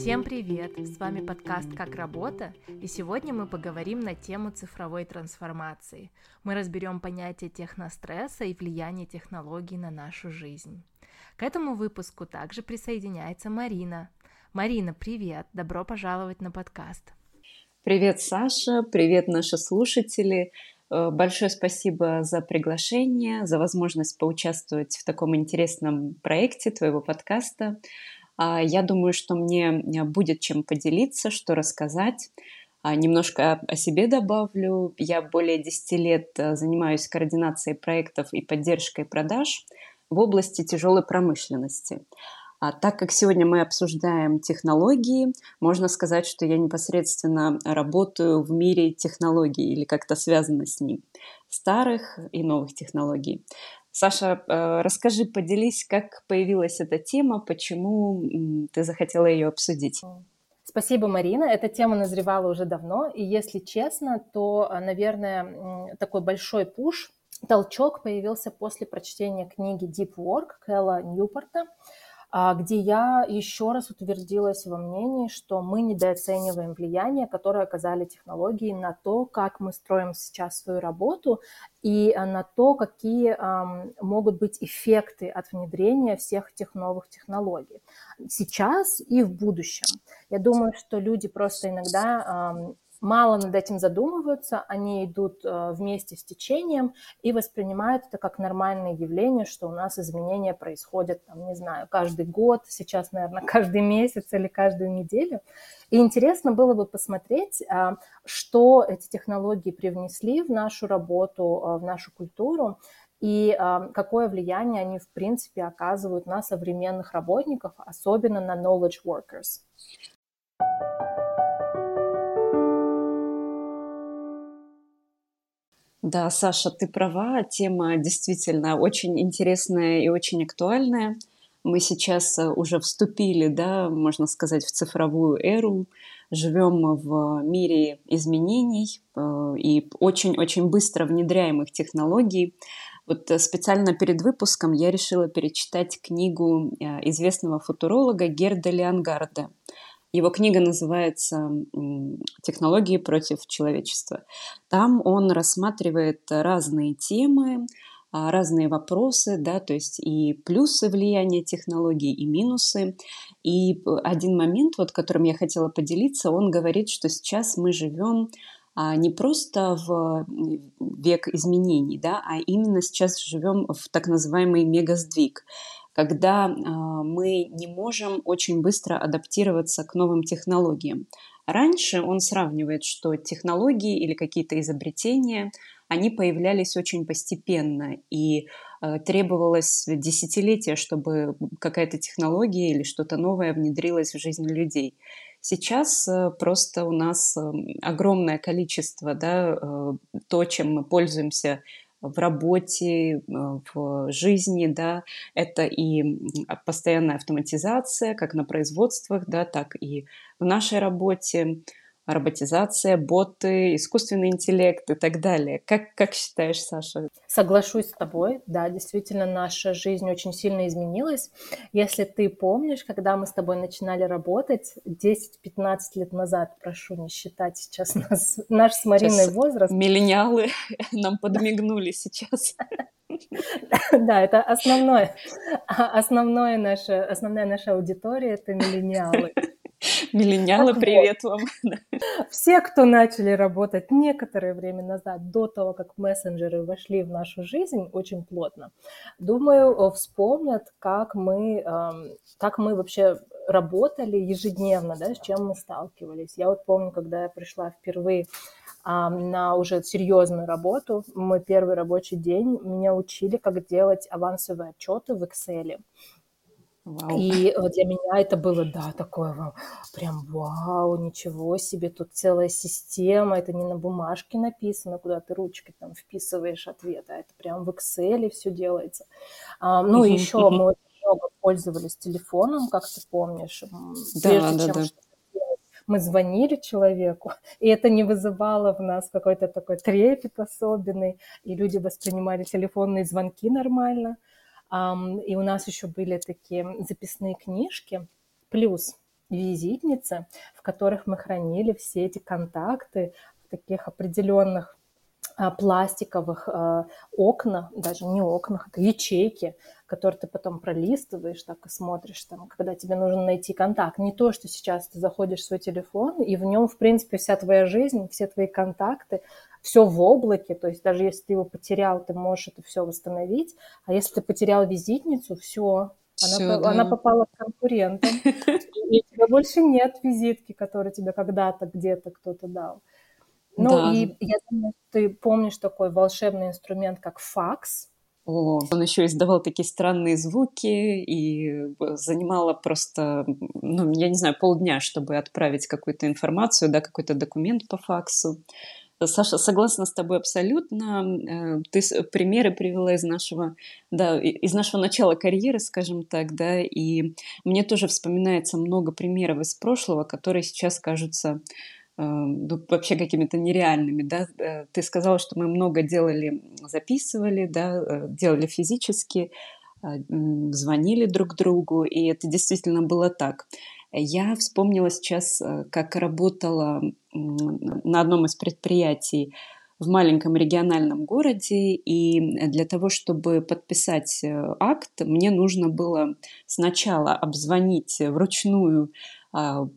Всем привет! С вами подкаст «Как работа» и сегодня мы поговорим на тему цифровой трансформации. Мы разберем понятие техностресса и влияние технологий на нашу жизнь. К этому выпуску также присоединяется Марина. Марина, привет! Добро пожаловать на подкаст! Привет, Саша! Привет, наши слушатели! Э, большое спасибо за приглашение, за возможность поучаствовать в таком интересном проекте твоего подкаста. А, я думаю, что мне э, будет чем поделиться, что рассказать. А, немножко о себе добавлю. Я более 10 лет э, занимаюсь координацией проектов и поддержкой продаж в области тяжелой промышленности. А так как сегодня мы обсуждаем технологии, можно сказать, что я непосредственно работаю в мире технологий или как-то связана с ним, старых и новых технологий. Саша, э, расскажи, поделись, как появилась эта тема, почему ты захотела ее обсудить. Спасибо, Марина. Эта тема назревала уже давно, и если честно, то, э, наверное, такой большой пуш, толчок появился после прочтения книги Deep Work Кэлла Ньюпорта. А, где я еще раз утвердилась во мнении, что мы недооцениваем влияние, которое оказали технологии на то, как мы строим сейчас свою работу и а, на то, какие могут быть эффекты от внедрения всех этих новых технологий сейчас и в будущем. Я думаю, что люди просто иногда мало над этим задумываются, они идут э, вместе с течением и воспринимают это как нормальное явление, что у нас изменения происходят, там, не знаю, каждый год, сейчас, наверное, каждый месяц или каждую неделю. И интересно было бы посмотреть, а, что эти технологии привнесли в нашу работу, э, в нашу культуру, и э, какое влияние они, в принципе, оказывают на современных работников, особенно на knowledge workers. Да, Саша, ты права, тема действительно очень интересная и очень актуальная. Мы сейчас э, уже вступили, да, можно сказать, в цифровую эру, живем в мире изменений э, и очень-очень быстро внедряемых технологий. Вот э, специально перед выпуском я решила перечитать книгу известного футуролога Герда Леонгарда его книга называется «Технологии против человечества». Там он рассматривает разные темы, а, разные вопросы, да, то есть и плюсы влияния технологий, и минусы. И один момент, вот, которым я хотела поделиться, он говорит, что сейчас мы живем а, не просто в век изменений, да, а именно сейчас живем в так называемый мегасдвиг когда а, мы не можем очень быстро адаптироваться к новым технологиям. Раньше он сравнивает, что технологии или какие-то изобретения, они появлялись очень постепенно, и э, требовалось десятилетия, чтобы какая-то технология или что-то новое внедрилось в жизнь людей. Сейчас э, просто у нас э, огромное количество, да, э, то, чем мы пользуемся в работе, э, в жизни, да, это и постоянная автоматизация, как на производствах, да, так и в нашей работе, роботизация, боты, искусственный интеллект и так далее. Как, как считаешь, Саша? Соглашусь с тобой. Да, действительно, наша жизнь очень сильно изменилась. Если ты помнишь, когда мы с тобой начинали работать 10-15 лет назад, прошу не считать сейчас нас, наш с Мариной сейчас возраст. Миллениалы нам подмигнули сейчас. Да, это основное, основное наша, основная наша аудитория – это миллениалы. Миллениалы, привет вам. Все, кто начали работать некоторое время назад, до того, как мессенджеры вошли в нашу жизнь очень плотно, думаю, вспомнят, как мы, как мы вообще работали ежедневно, да, с чем мы сталкивались. Я вот помню, когда я пришла впервые на уже серьезную работу, мой первый рабочий день, меня учили, как делать авансовые отчеты в Excel. Вау. И для меня это было, да, такое прям вау, ничего себе, тут целая система, это не на бумажке написано, куда ты ручкой там вписываешь ответ, а это прям в Excel все делается. А, ну, и еще мы очень много пользовались телефоном, как ты помнишь, да, прежде да, чем да. мы звонили человеку, и это не вызывало в нас какой-то такой трепет особенный, и люди воспринимали телефонные звонки нормально. И у нас еще были такие записные книжки. Плюс визитницы, в которых мы хранили все эти контакты в таких определенных а, пластиковых э, окна, даже не окнах, это ячейки, которые ты потом пролистываешь, так и смотришь, там, когда тебе нужно найти контакт. Не то, что сейчас ты заходишь в свой телефон, и в нем, в принципе, вся твоя жизнь, все твои контакты, все в облаке, то есть даже если ты его потерял, ты можешь это все восстановить, а если ты потерял визитницу, все, она, да. она попала к конкурентам, и у тебя больше нет визитки, которую тебе когда-то где-то кто-то дал. Ну да. и я думаю, ты помнишь такой волшебный инструмент, как факс. О, он еще издавал такие странные звуки и занимало просто, ну, я не знаю, полдня, чтобы отправить какую-то информацию, да, какой-то документ по факсу. Саша, согласна с тобой абсолютно. Э, ты примеры привела из нашего, да, из нашего начала карьеры, скажем так, да, и мне тоже вспоминается много примеров из прошлого, которые сейчас кажутся э, ну, вообще какими-то нереальными, да. Э, ты сказала, что мы много делали, записывали, да, делали физически, звонили друг другу, и это действительно было так. Я вспомнила сейчас, э, как работала на одном из предприятий в маленьком региональном городе, и для того, чтобы подписать э, акт, мне нужно было сначала обзвонить вручную, а,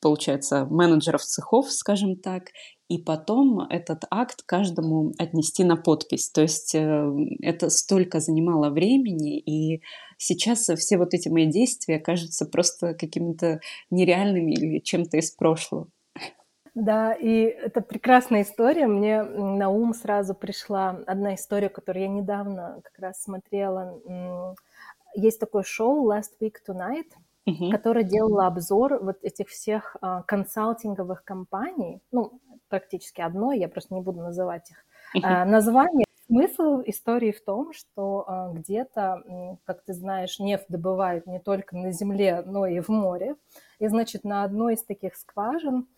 получается, менеджеров цехов, скажем так, и потом этот акт каждому отнести на подпись. То есть э, это столько занимало времени, и сейчас все вот эти мои действия кажутся просто какими-то нереальными или чем-то из прошлого. Да, и это прекрасная история. Мне на ум сразу пришла одна история, которую я недавно как раз смотрела. Есть такое шоу Last Week Tonight, uh-huh. которое делало обзор вот этих всех а, консалтинговых компаний. Ну, практически одной, я просто не буду называть их а, название. Смысл истории в том, что а, где-то, как ты знаешь, нефть добывают не только на земле, но и в море. И, значит, на одной из таких скважин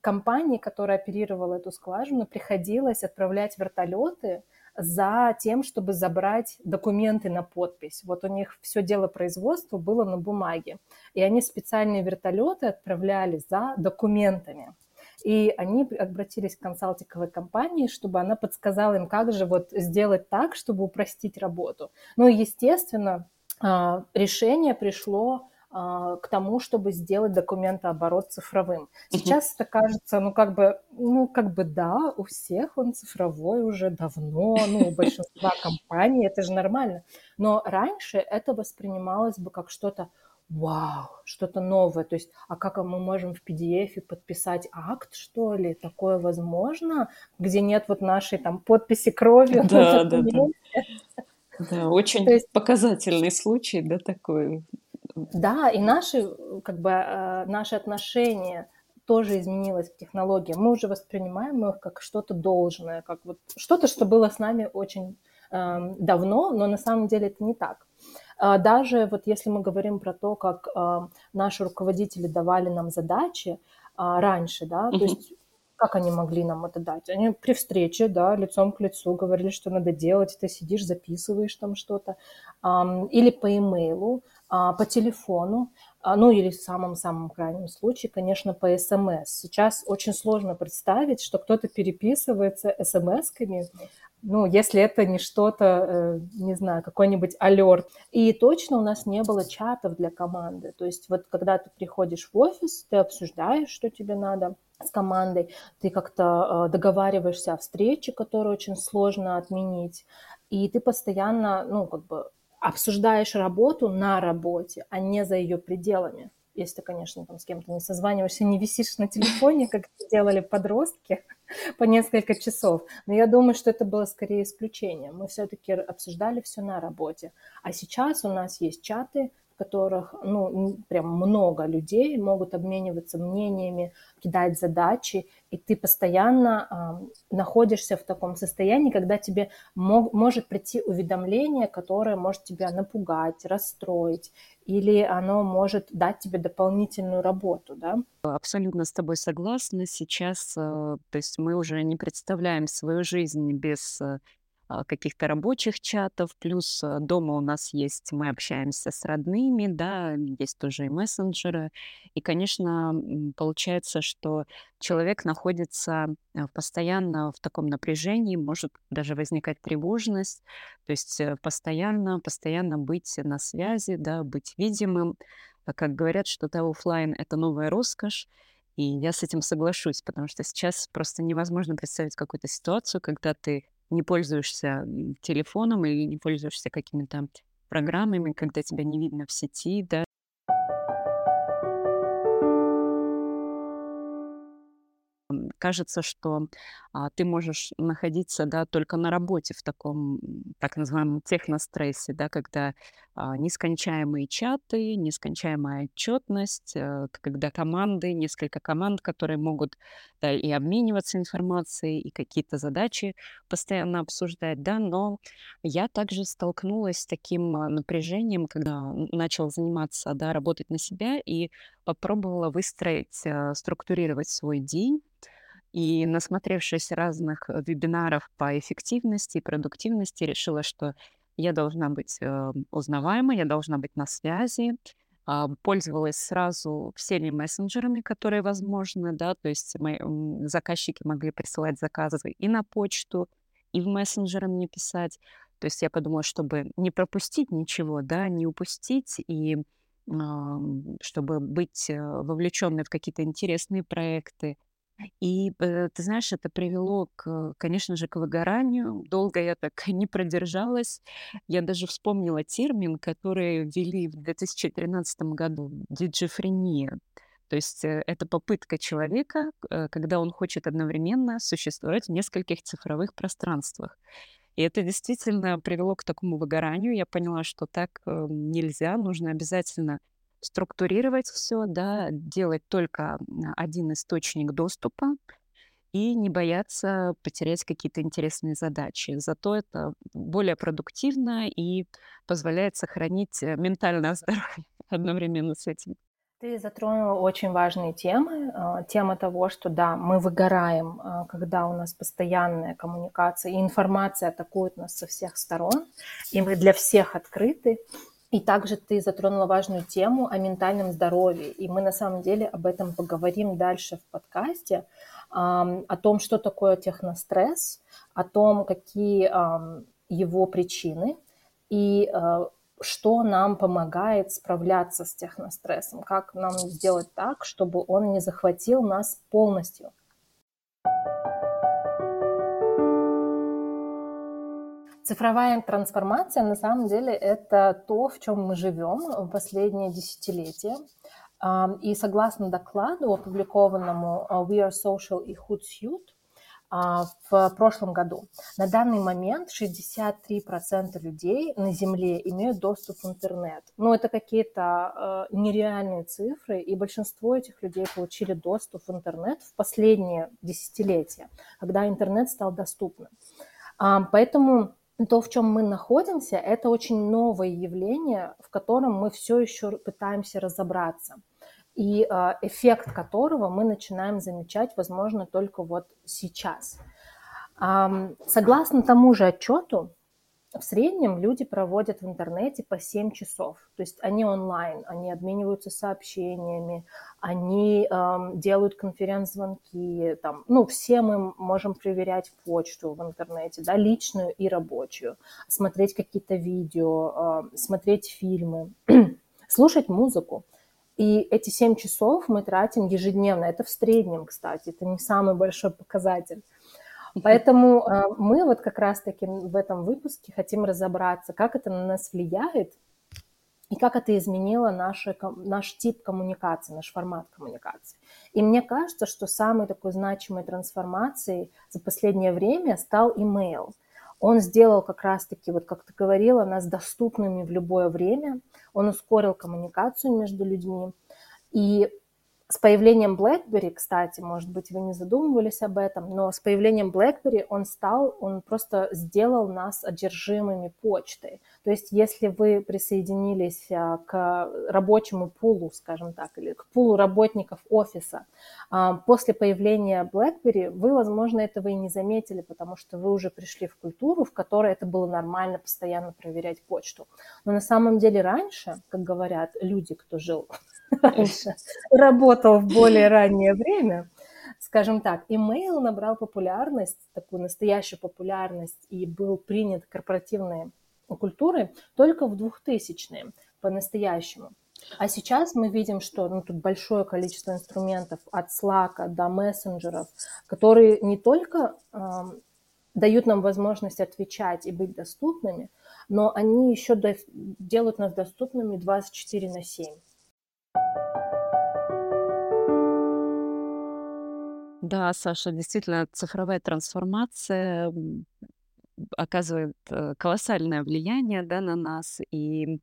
компании, которая оперировала эту скважину, приходилось отправлять вертолеты за тем, чтобы забрать документы на подпись. Вот у них все дело производства было на бумаге. И они специальные вертолеты отправляли за документами. И они обратились к консалтинговой компании, чтобы она подсказала им, как же вот сделать так, чтобы упростить работу. Ну и, естественно, а, решение пришло а, к тому, чтобы сделать документооборот цифровым. Сейчас это кажется, ну как бы, ну как бы да, у всех он цифровой уже давно, ну у большинства компаний это же нормально. Но раньше это воспринималось бы как что-то вау, что-то новое. То есть, а как мы можем в PDF подписать акт, что ли? Такое возможно? Где нет вот нашей там подписи кровью? Да, да, да. Да, очень есть, показательный случай, да, такой. Да, и наши, как бы, э, наши отношения тоже изменилось к технологиям. Мы уже воспринимаем их как что-то должное, как вот что-то, что было с нами очень э, давно, но на самом деле это не так. А, даже вот если мы говорим про то, как а, наши руководители давали нам задачи а, раньше, да, то есть как они могли нам это дать? Они при встрече, да, лицом к лицу говорили, что надо делать, ты сидишь, записываешь там что-то, или по имейлу, по телефону, ну или в самом-самом крайнем случае, конечно, по СМС. Сейчас очень сложно представить, что кто-то переписывается СМСками, ну, если это не что-то, э, не знаю, какой-нибудь алерт. И точно у нас не было чатов для команды. То есть вот когда ты приходишь в офис, ты обсуждаешь, что тебе надо с командой, ты как-то э, договариваешься о встрече, которую очень сложно отменить, и ты постоянно, ну, как бы обсуждаешь работу на работе, а не за ее пределами если ты, конечно, там с кем-то не созваниваешься, не висишь на телефоне, как делали подростки по несколько часов. Но я думаю, что это было скорее исключением. Мы все-таки обсуждали все на работе. А сейчас у нас есть чаты, в которых, ну, прям много людей могут обмениваться мнениями, кидать задачи, и ты постоянно э, находишься в таком состоянии, когда тебе мог, может прийти уведомление, которое может тебя напугать, расстроить, или оно может дать тебе дополнительную работу, да? Абсолютно с тобой согласна. Сейчас, э, то есть мы уже не представляем свою жизнь без э, каких-то рабочих чатов, плюс а, дома у нас есть, мы общаемся с родными, да, есть тоже и мессенджеры. И, конечно, получается, что человек находится а, постоянно в таком напряжении, может даже возникать тревожность, то есть э, постоянно, постоянно быть на связи, да, быть видимым. Как говорят, что офлайн — это новая роскошь, и я с этим соглашусь, потому что сейчас просто невозможно представить какую-то ситуацию, когда ты не пользуешься телефоном или не пользуешься какими-то программами, когда тебя не видно в сети, да, кажется, что а, ты можешь находиться, да, только на работе в таком так называемом технострессе, да, когда а, нескончаемые чаты, нескончаемая отчетность, а, когда команды, несколько команд, которые могут да, и обмениваться информацией, и какие-то задачи постоянно обсуждать, да, но я также столкнулась с таким а, напряжением, когда начала заниматься, да, работать на себя и попробовала выстроить, а, структурировать свой день, и насмотревшись разных э, вебинаров по эффективности и продуктивности, решила, что я должна быть э, узнаваемой, я должна быть на связи. А, пользовалась сразу всеми мессенджерами, которые возможны, да, то есть мои заказчики могли присылать заказы и на почту, и в мессенджеры мне писать. То есть я подумала, чтобы не пропустить ничего, да, не упустить и чтобы быть э, вовлеченной в какие-то интересные проекты, и, э, ты знаешь, это привело, к, конечно же, к выгоранию. Долго я так не продержалась. Я даже вспомнила термин, который ввели в 2013 году– диджифрения. То есть э, это попытка человека, э, когда он хочет одновременно существовать в нескольких цифровых пространствах. И это действительно привело к такому выгоранию. Я поняла, что так нельзя, нужно обязательно структурировать все, да, делать только один источник доступа и не бояться потерять какие-то интересные задачи. Зато это более продуктивно и позволяет сохранить э, ментальное здоровье одновременно с этим. Ты затронула очень важные темы. А, тема того, что да, мы выгораем, а, когда у нас постоянная коммуникация, и информация атакует нас со всех сторон, и мы для всех открыты. И также ты затронула важную тему о ментальном здоровье. И мы на самом деле об этом поговорим дальше в подкасте, о том, что такое техностресс, о том, какие его причины и э, что нам помогает справляться с технострессом, как нам сделать так, чтобы он не захватил нас полностью. Цифровая трансформация на самом деле это то, в чем мы живем в последние десятилетия. И согласно докладу, опубликованному а, We Are Social и Hootsuite а, в прошлом году, на данный момент 63% людей на Земле имеют доступ в интернет. Ну, это какие-то а, нереальные цифры, и большинство этих людей получили доступ в интернет в последние десятилетия, когда интернет стал доступным. Поэтому то, в чем мы находимся, это очень новое явление, в котором мы все еще пытаемся разобраться. И э, эффект которого мы начинаем замечать, возможно, только вот сейчас. Согласно тому же отчету, в среднем люди проводят в интернете по 7 часов. То есть они онлайн, они обмениваются сообщениями, они эм, делают конференц-звонки. Там, ну, все мы можем проверять почту в интернете, да, личную и рабочую, смотреть какие-то видео, э, смотреть фильмы, слушать музыку. И эти 7 часов мы тратим ежедневно. Это в среднем, кстати, это не самый большой показатель. Поэтому э, мы вот как раз-таки в этом выпуске хотим разобраться, как это на нас влияет и как это изменило наши, наш тип коммуникации, наш формат коммуникации. И мне кажется, что самой такой значимой трансформацией за последнее время стал имейл. Он сделал как раз-таки, вот как ты говорила, нас доступными в любое время. Он ускорил коммуникацию между людьми. И с появлением BlackBerry, кстати, может быть, вы не задумывались об этом, но с появлением BlackBerry он стал, он просто сделал нас одержимыми почтой. То есть, если вы присоединились а, к рабочему пулу, скажем так, или к пулу работников офиса, а, после появления BlackBerry вы, возможно, этого и не заметили, потому что вы уже пришли в культуру, в которой это было нормально постоянно проверять почту. Но на самом деле раньше, как говорят люди, кто жил раньше, работал в более раннее время, скажем так, имейл набрал популярность, такую настоящую популярность и был принят корпоративной культурой только в 2000-е по-настоящему. А сейчас мы видим, что ну, тут большое количество инструментов от Slack до мессенджеров, которые не только э, дают нам возможность отвечать и быть доступными, но они еще до, делают нас доступными 24 на 7. Да, Саша, действительно, цифровая трансформация оказывает э, колоссальное влияние да, на нас. И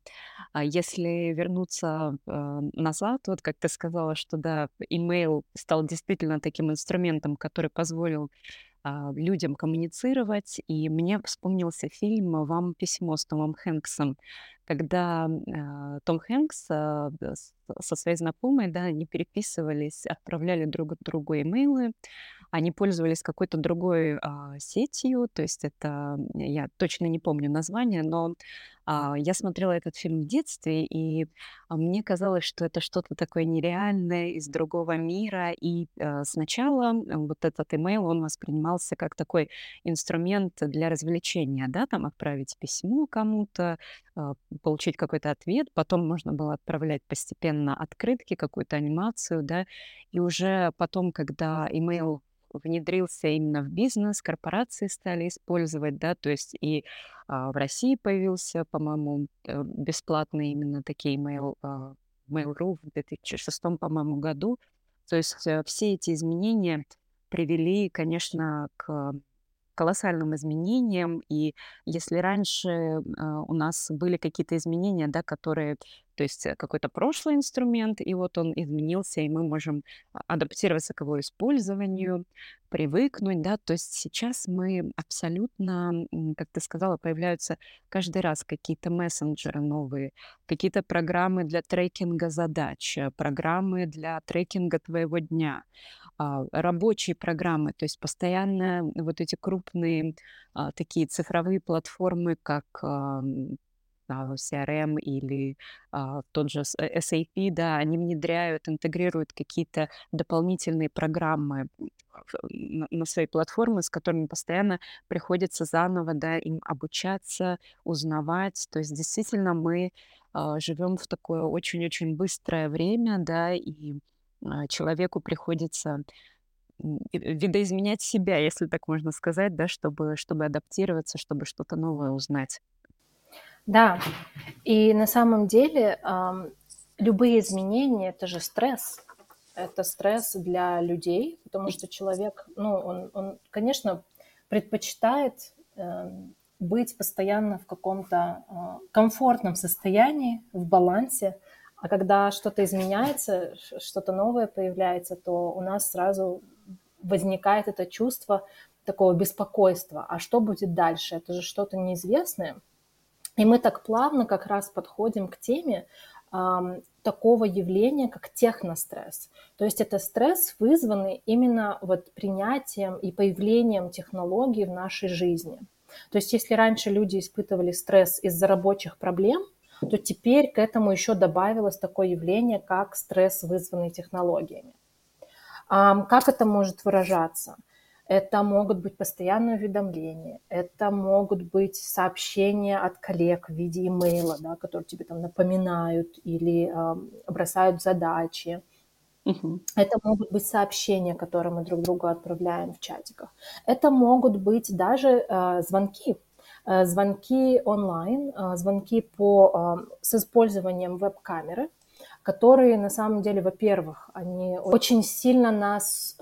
а, если вернуться э, назад, вот как ты сказала, что да, имейл стал действительно таким инструментом, который позволил а, людям коммуницировать. И мне вспомнился фильм «Вам письмо» с Томом Хэнксом, когда э, Том Хэнкс э, со своей знакомой, да, они переписывались, отправляли друг другу имейлы, они пользовались какой-то другой а, сетью, то есть это, я точно не помню название, но а, я смотрела этот фильм в детстве, и а, мне казалось, что это что-то такое нереальное из другого мира. И а, сначала вот этот имейл, он воспринимался как такой инструмент для развлечения, да, там отправить письмо кому-то, а, получить какой-то ответ, потом можно было отправлять постепенно открытки, какую-то анимацию, да, и уже потом, когда имейл внедрился именно в бизнес, корпорации стали использовать, да, то есть и а, в России появился, по-моему, э, бесплатный именно такие mail, а, Mail.ru в 2006, по-моему, году. То есть а, все эти изменения привели, конечно, к колоссальным изменениям. И если раньше э, у нас были какие-то изменения, да, которые, то есть э, какой-то прошлый инструмент, и вот он изменился, и мы можем адаптироваться к его использованию, привыкнуть, да, то есть сейчас мы абсолютно, как ты сказала, появляются каждый раз какие-то мессенджеры новые, какие-то программы для трекинга задач, э, программы для трекинга твоего дня, а, рабочие программы, то есть постоянно вот эти крупные а, такие цифровые платформы, как CRM или а, тот же э, SAP, да, они внедряют, интегрируют какие-то дополнительные программы на, своей платформы, с которыми постоянно приходится заново, да, им обучаться, узнавать. То есть действительно мы а, живем в такое очень-очень быстрое время, да, и а, человеку приходится видоизменять себя, если так можно сказать, да, чтобы, чтобы адаптироваться, чтобы что-то новое узнать. Да, и на самом деле любые изменения – это же стресс. Это стресс для людей, потому что человек, ну, он, он конечно, предпочитает эм, быть постоянно в каком-то а, комфортном состоянии, в балансе, а когда что-то изменяется, что-то новое появляется, то у нас сразу возникает это чувство такого беспокойства. А что будет дальше? Это же что-то неизвестное. И мы так плавно как раз подходим к теме э, такого явления, как техностресс. То есть это стресс, вызванный именно вот принятием и появлением технологий в нашей жизни. То есть если раньше люди испытывали стресс из-за рабочих проблем, то теперь к этому еще добавилось такое явление, как стресс, вызванный технологиями. Как это может выражаться? Это могут быть постоянные уведомления, это могут быть сообщения от коллег в виде имейла, да, которые тебе там напоминают или э, бросают задачи. Угу. Это могут быть сообщения, которые мы друг другу отправляем в чатиках. Это могут быть даже э, звонки, Э, звонки онлайн, э, звонки по, э, с использованием веб-камеры, которые на самом деле, во-первых, они очень сильно нас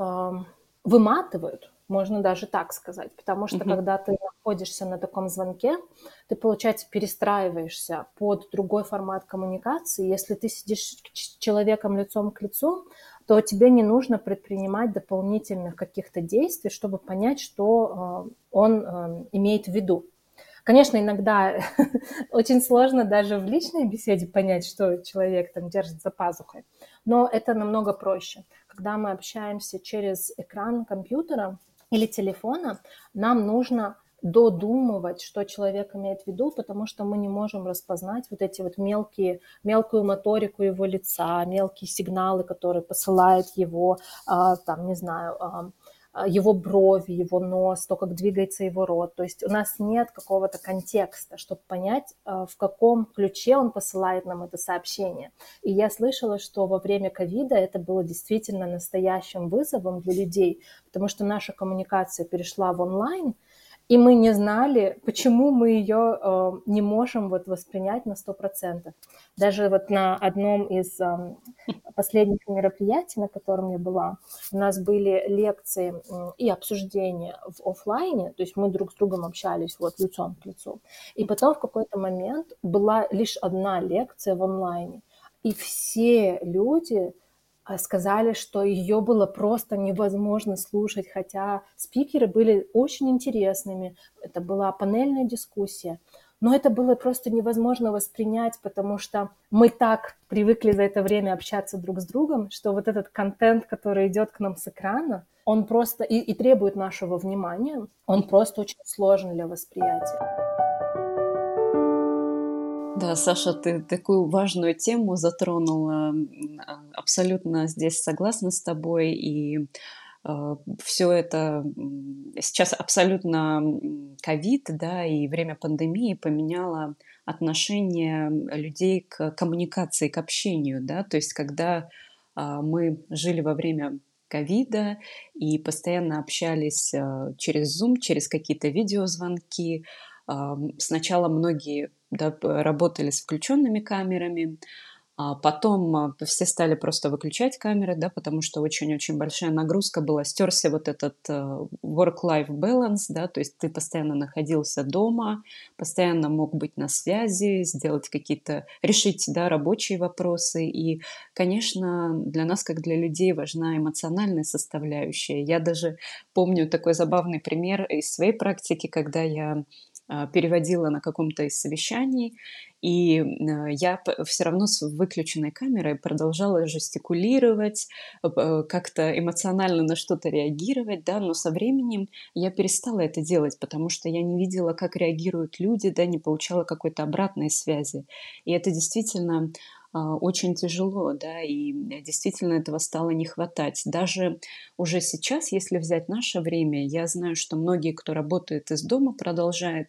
выматывают, Можно даже так сказать, потому что mm-hmm. когда ты находишься на таком звонке, ты, получается, перестраиваешься под другой формат коммуникации. Если ты сидишь с человеком лицом к лицу, то тебе не нужно предпринимать дополнительных каких-то действий, чтобы понять, что э, он э, имеет в виду. Конечно, иногда очень сложно даже в личной беседе понять, что человек там держит за пазухой, но это намного проще. Когда мы общаемся через экран компьютера, или телефона, нам нужно додумывать, что человек имеет в виду, потому что мы не можем распознать вот эти вот мелкие, мелкую моторику его лица, мелкие сигналы, которые посылает его, а, там, не знаю, а, его брови, его нос, то, как двигается его рот. То есть у нас нет какого-то контекста, чтобы понять, а, в каком ключе он посылает нам это сообщение. И я слышала, что во время ковида это было действительно настоящим вызовом для людей, потому что наша коммуникация перешла в онлайн – и мы не знали, почему мы ее э, не можем вот воспринять на 100%. Даже вот на одном из э, последних мероприятий, на котором я была, у нас были лекции э, и обсуждения в офлайне, то есть мы друг с другом общались вот лицом к лицу. И потом в какой-то момент была лишь одна лекция в онлайне. И все люди сказали, что ее было просто невозможно слушать, хотя спикеры были очень интересными. Это была панельная дискуссия. Но это было просто невозможно воспринять, потому что мы так привыкли за это время общаться друг с другом, что вот этот контент, который идет к нам с экрана, он просто и, и требует нашего внимания, он просто очень сложен для восприятия. Да, Саша, ты такую важную тему затронула. А, абсолютно здесь согласна с тобой. И э, а, все это сейчас абсолютно ковид, да, и время пандемии поменяло отношение людей к коммуникации, к общению, да, то есть когда э, мы жили во время ковида и постоянно общались э, через Zoom, через какие-то видеозвонки, Сначала многие да, работали с включенными камерами, а потом а, все стали просто выключать камеры, да, потому что очень-очень большая нагрузка была. Стерся вот этот э, work-life balance, да, то есть ты постоянно находился дома, постоянно мог быть на связи, сделать какие-то, решить, да, рабочие вопросы. И, конечно, для нас, как для людей, важна эмоциональная составляющая. Я даже помню такой забавный пример из своей практики, когда я переводила на каком-то из совещаний, и а, я все равно с выключенной камерой продолжала жестикулировать, э, как-то эмоционально на что-то реагировать, да, но со временем я перестала это делать, потому что я не видела, как реагируют люди, да, не получала какой-то обратной связи. И это действительно а, очень тяжело, да, и действительно этого стало не хватать. Даже уже сейчас, если взять наше время, я знаю, что многие, кто работает из дома, продолжают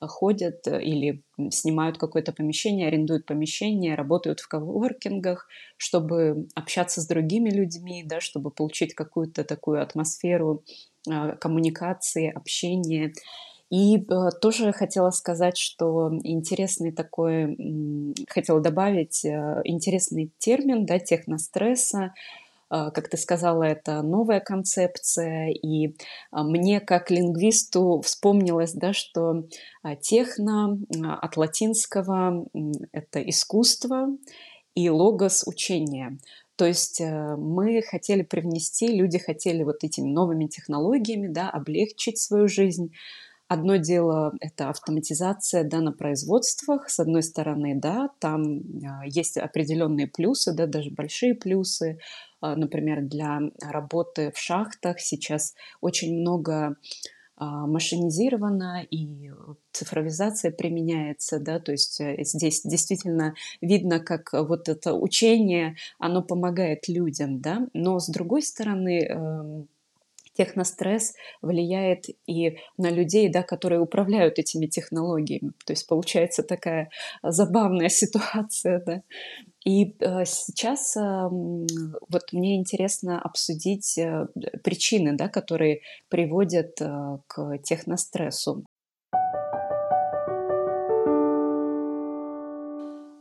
а, ходят э, или снимают какое-то помещение, арендуют помещение, работают в коворкингах, чтобы общаться с другими людьми, да, чтобы получить какую-то такую атмосферу а, коммуникации, общения. И э, тоже хотела сказать, что интересный такой, хотела добавить э, интересный термин, да, техностресса, а, как ты сказала, это новая концепция, и а, мне как лингвисту вспомнилось, да, что а, техно от латинского – это искусство, и логос – учение. То есть э, мы хотели привнести, люди хотели вот этими новыми технологиями да, облегчить свою жизнь, Одно дело – это автоматизация да, на производствах. С одной стороны, да, там а, есть определенные плюсы, да, даже большие плюсы. А, например, для работы в шахтах сейчас очень много а, машинизировано и цифровизация применяется, да, то есть э, здесь действительно видно, как вот это учение, оно помогает людям, да, но с другой стороны, эм, техностресс влияет и на людей, да, которые управляют этими технологиями. То есть получается такая забавная ситуация. Да. И э, сейчас э, вот мне интересно обсудить э, причины, да, которые приводят э, к технострессу.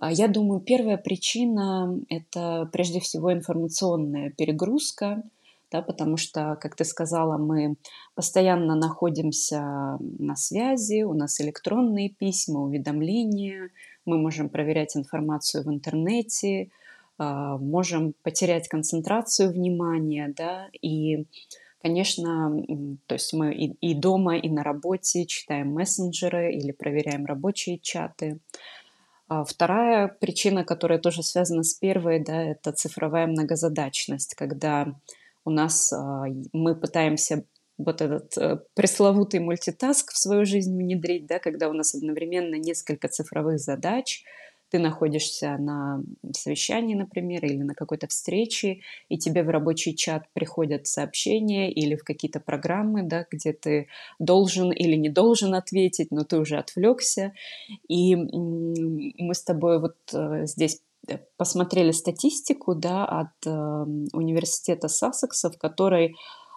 А я думаю, первая причина – это прежде всего информационная перегрузка – да, потому что, как ты сказала, мы постоянно находимся на связи, у нас электронные письма, уведомления, мы можем проверять информацию в интернете, а, можем потерять концентрацию внимания, да, и, конечно, то есть мы и, и дома, и на работе читаем мессенджеры или проверяем рабочие чаты. А вторая причина, которая тоже связана с первой, да, это цифровая многозадачность, когда у нас а, мы пытаемся вот этот э, пресловутый мультитаск в свою жизнь внедрить, да, когда у нас одновременно несколько цифровых задач, ты находишься на совещании, например, или на какой-то встрече, и тебе в рабочий чат приходят сообщения или в какие-то программы, да, где ты должен или не должен ответить, но ты уже отвлекся. И мы с тобой вот э, здесь посмотрели статистику да, от э, университета Сассекса, в которой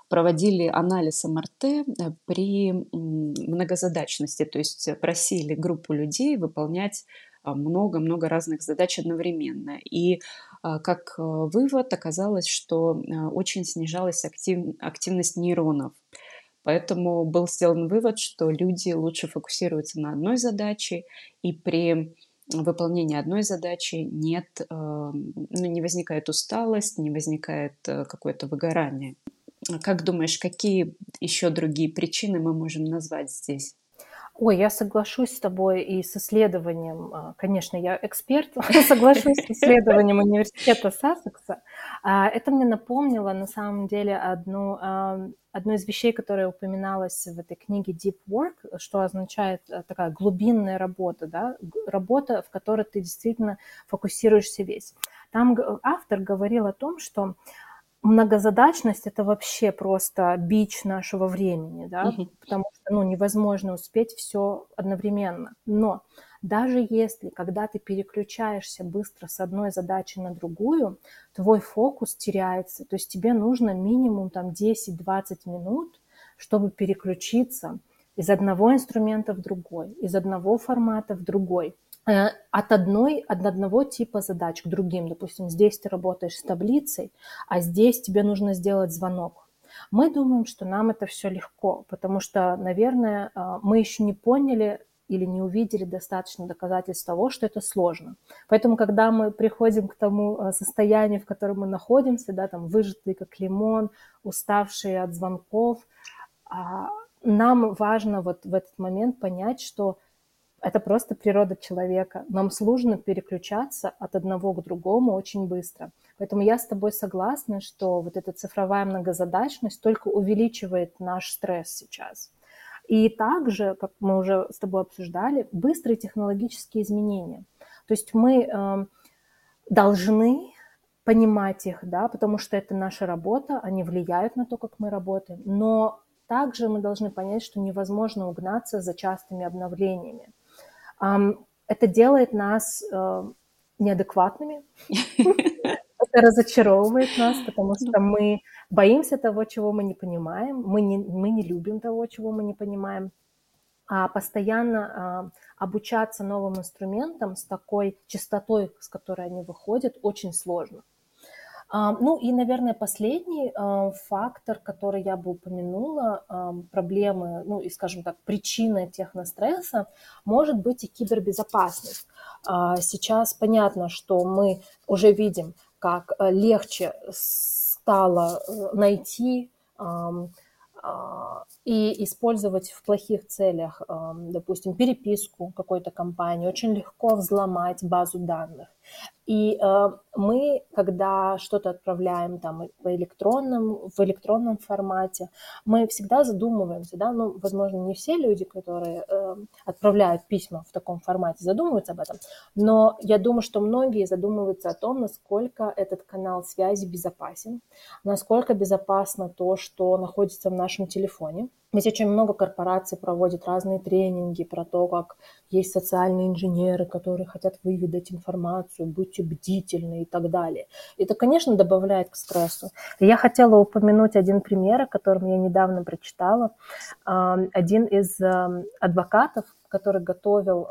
проводили анализ МРТ э, при многозадачности, то есть просили группу людей выполнять а, много-много разных задач одновременно. И а, как вывод оказалось, что очень снижалась актив, активность нейронов. Поэтому был сделан вывод, что люди лучше фокусируются на одной задаче, и при выполнении одной задачи нет, ну, не возникает усталость, не возникает э, какое-то выгорание. Как думаешь, какие еще другие причины мы можем назвать здесь? Ой, я соглашусь с тобой и с исследованием. А, конечно, я эксперт, соглашусь с исследованием университета Сассекса. А, это мне напомнило, на самом деле, одну, одну из вещей, которая упоминалась в этой книге Deep Work, что означает такая глубинная работа, да? работа, в которой ты действительно фокусируешься весь. Там автор говорил о том, что многозадачность это вообще просто бич нашего времени, да, угу. потому что ну, невозможно успеть все одновременно. Но даже если, когда ты переключаешься быстро с одной задачи на другую, твой фокус теряется. То есть тебе нужно минимум там 10-20 минут, чтобы переключиться из одного инструмента в другой, из одного формата в другой. Э, от, одной, от одного типа задач к другим. Допустим, здесь ты работаешь с таблицей, а здесь тебе нужно сделать звонок. Мы думаем, что нам это все легко, потому что, наверное, э, мы еще не поняли или не увидели достаточно доказательств того, что это сложно. Поэтому, когда мы приходим к тому э, состоянию, в котором мы находимся, да, там выжатые как лимон, уставшие от звонков, а, нам важно вот в этот момент понять, что это просто природа человека. Нам сложно переключаться от одного к другому очень быстро. Поэтому я с тобой согласна, что вот эта цифровая многозадачность только увеличивает наш стресс сейчас. И также, как мы уже с тобой обсуждали, быстрые технологические изменения. То есть мы э, должны понимать их, да, потому что это наша работа, они влияют на то, как мы работаем. Но также мы должны понять, что невозможно угнаться за частыми обновлениями. Это делает нас э, неадекватными, это разочаровывает нас, потому что мы боимся того, чего мы не понимаем, мы не, мы не любим того, чего мы не понимаем. А постоянно обучаться новым инструментам с такой частотой, с которой они выходят, очень сложно. Ну и, наверное, последний фактор, который я бы упомянула, проблемы, ну и, скажем так, причина техностресса, может быть и кибербезопасность. А, сейчас понятно, что мы уже видим, как э, легче стало э, найти а, и использовать в плохих целях, допустим, переписку какой-то компании, очень легко взломать базу данных. И э, мы, когда что-то отправляем там по электронном, в электронном формате, мы всегда задумываемся, да, ну, возможно, не все люди, которые э, отправляют письма в таком формате, задумываются об этом, но я думаю, что многие задумываются о том, насколько этот канал связи безопасен, насколько безопасно то, что находится в нашем телефоне, ведь очень много корпораций проводят разные тренинги про то, как есть социальные инженеры, которые хотят выведать информацию, будьте бдительны и так далее. Это, конечно, добавляет к стрессу. Я хотела упомянуть один пример, о котором я недавно прочитала. Один из адвокатов, который готовил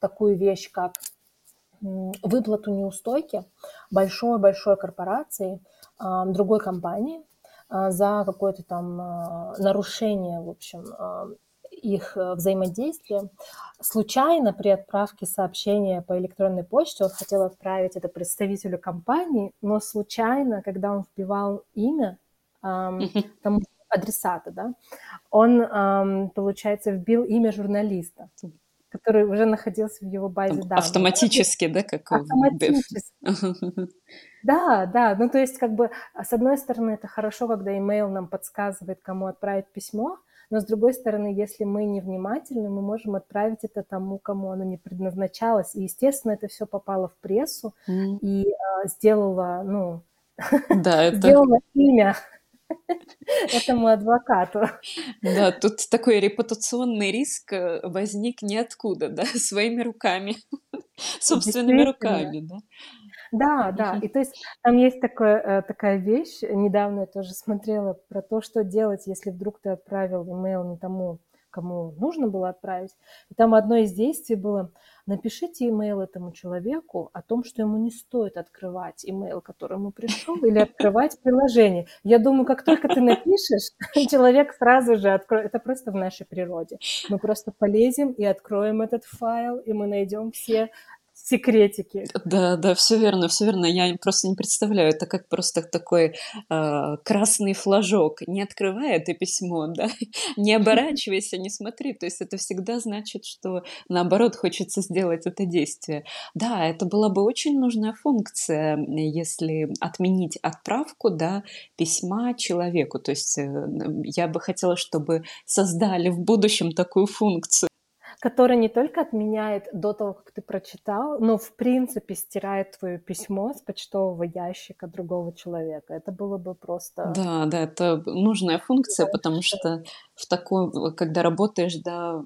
такую вещь, как выплату неустойки большой-большой корпорации – другой компании за какое-то там нарушение, в общем, их э, взаимодействия. Случайно при отправке сообщения по электронной почте он хотел отправить это представителю компании, но случайно, когда он вбивал имя тому адресата, да, он, получается, вбил имя журналиста который уже находился в его базе данных. Автоматически, да, как Автоматически. Да, да, ну то есть как бы с одной стороны это хорошо, когда имейл нам подсказывает, кому отправить письмо, но с другой стороны, если мы невнимательны, мы можем отправить это тому, кому оно не предназначалось. И, естественно, это все попало в прессу mm. и э, сделало, ну, да, это... сделало имя этому адвокату. Да, тут такой репутационный риск э, возник ниоткуда, да, своими руками, собственными руками, да. Да, да. И то есть там есть такое, э, такая вещь, недавно я тоже смотрела про то, что делать, если вдруг ты отправил имейл не тому, кому нужно было отправить. И там одно из действий было, напишите имейл этому человеку о том, что ему не стоит открывать имейл, который ему пришел, или открывать приложение. Я думаю, как только ты напишешь, человек сразу же откроет. Это просто в нашей природе. Мы просто полезем и откроем этот файл, и мы найдем все секретики. Да, да, все верно, все верно. Я просто не представляю, это как просто такой э, красный флажок. Не открывай это письмо, да, не оборачивайся, не смотри. То есть это всегда значит, что наоборот хочется сделать это действие. Да, это была бы очень нужная функция, если отменить отправку, да, письма человеку. То есть э, я бы хотела, чтобы создали в будущем такую функцию который не только отменяет до того, как ты прочитал, но в принципе стирает твое письмо с почтового ящика другого человека. Это было бы просто... Да, да, это нужная функция, потому что в такой, когда работаешь, да,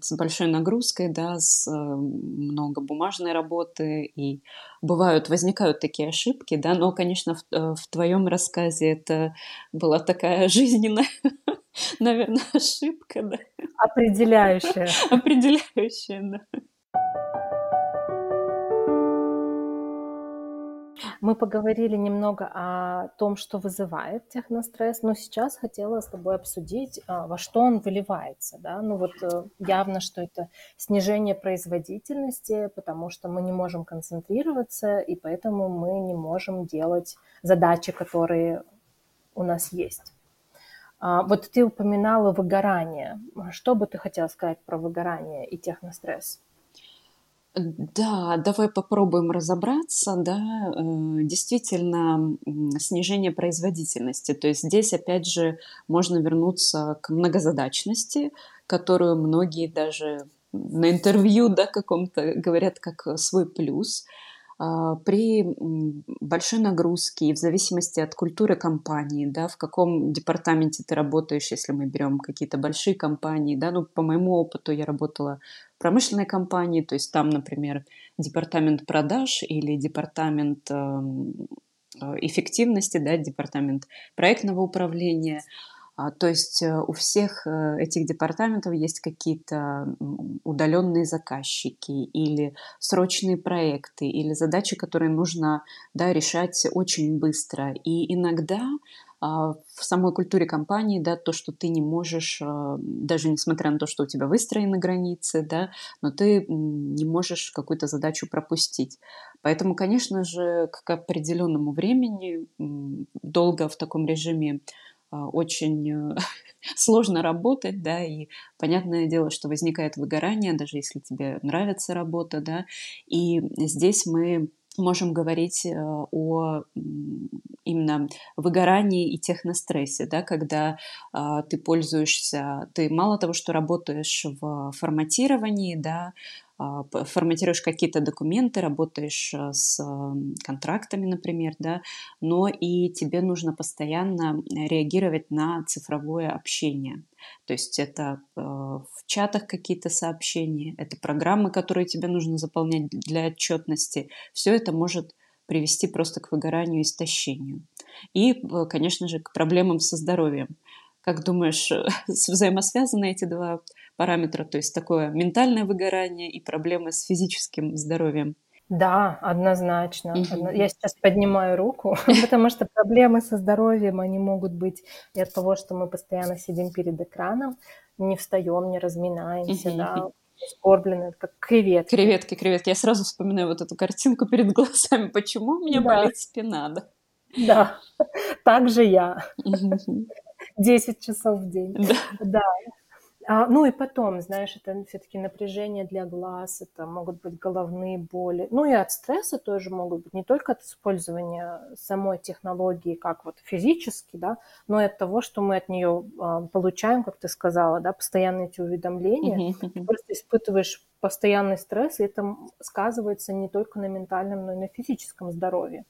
с большой нагрузкой, да, с э, много бумажной работы, и бывают, возникают такие ошибки, да, но, конечно, в, э, в твоем рассказе это была такая жизненная наверное, ошибка, да. Определяющая. Определяющая, да. Мы поговорили немного о том, что вызывает техностресс, но сейчас хотела с тобой обсудить, а, во что он выливается. Да? Ну вот э, явно, что это снижение производительности, потому что мы не можем концентрироваться, и поэтому мы не можем делать задачи, которые у нас есть. А, вот ты упоминала выгорание. Что бы ты хотела сказать про выгорание и техностресс? Да, давай попробуем разобраться. Да, э, действительно, снижение производительности. То есть здесь, опять же, можно вернуться к многозадачности, которую многие даже на интервью да, каком-то говорят как свой плюс – при большой нагрузке и в зависимости от культуры компании, да, в каком департаменте ты работаешь, если мы берем какие-то большие компании, да, ну, по моему опыту я работала в промышленной компании, то есть там, например, департамент продаж или департамент эм, эффективности, да, департамент проектного управления – а, то есть э, у всех э, этих департаментов есть какие-то удаленные заказчики или срочные проекты, или задачи, которые нужно да, решать очень быстро. И иногда а, в самой культуре компании, да, то, что ты не можешь, а, даже несмотря на то, что у тебя выстроены границы, да, но ты не можешь какую-то задачу пропустить. Поэтому, конечно же, к определенному времени долго в таком режиме а, очень э, сложно работать, да, и понятное дело, что возникает выгорание, даже если тебе нравится работа, да, и здесь мы можем говорить э, о именно выгорании и технострессе, да, когда а, ты пользуешься, ты мало того, что работаешь в форматировании, да, а, форматируешь какие-то документы, работаешь а, с контрактами, например, да, но и тебе нужно постоянно реагировать на цифровое общение. То есть это а, в чатах какие-то сообщения, это программы, которые тебе нужно заполнять для отчетности. Все это может привести просто к выгоранию и истощению. И, конечно же, к проблемам со здоровьем. Как думаешь, взаимосвязаны эти два параметра, то есть такое ментальное выгорание и проблемы с физическим здоровьем? Да, однозначно. Одно- Я сейчас поднимаю руку, потому что проблемы со здоровьем, они могут быть и от того, что мы постоянно сидим перед экраном, не встаем, не разминаемся, да, скорблены, как креветки. Креветки, креветки. Я сразу вспоминаю вот эту картинку перед глазами. Почему у меня Да, болит спина, да? да, так же я. 10 часов в день. Да. Да. А, ну и потом, знаешь, это все-таки напряжение для глаз, это могут быть головные боли. Ну и от стресса тоже могут быть, не только от использования самой технологии, как вот физически, да, но и от того, что мы от нее а, получаем, как ты сказала, да, постоянно эти уведомления. Ты просто испытываешь постоянный стресс, и это сказывается не только на ментальном, но и на физическом здоровье.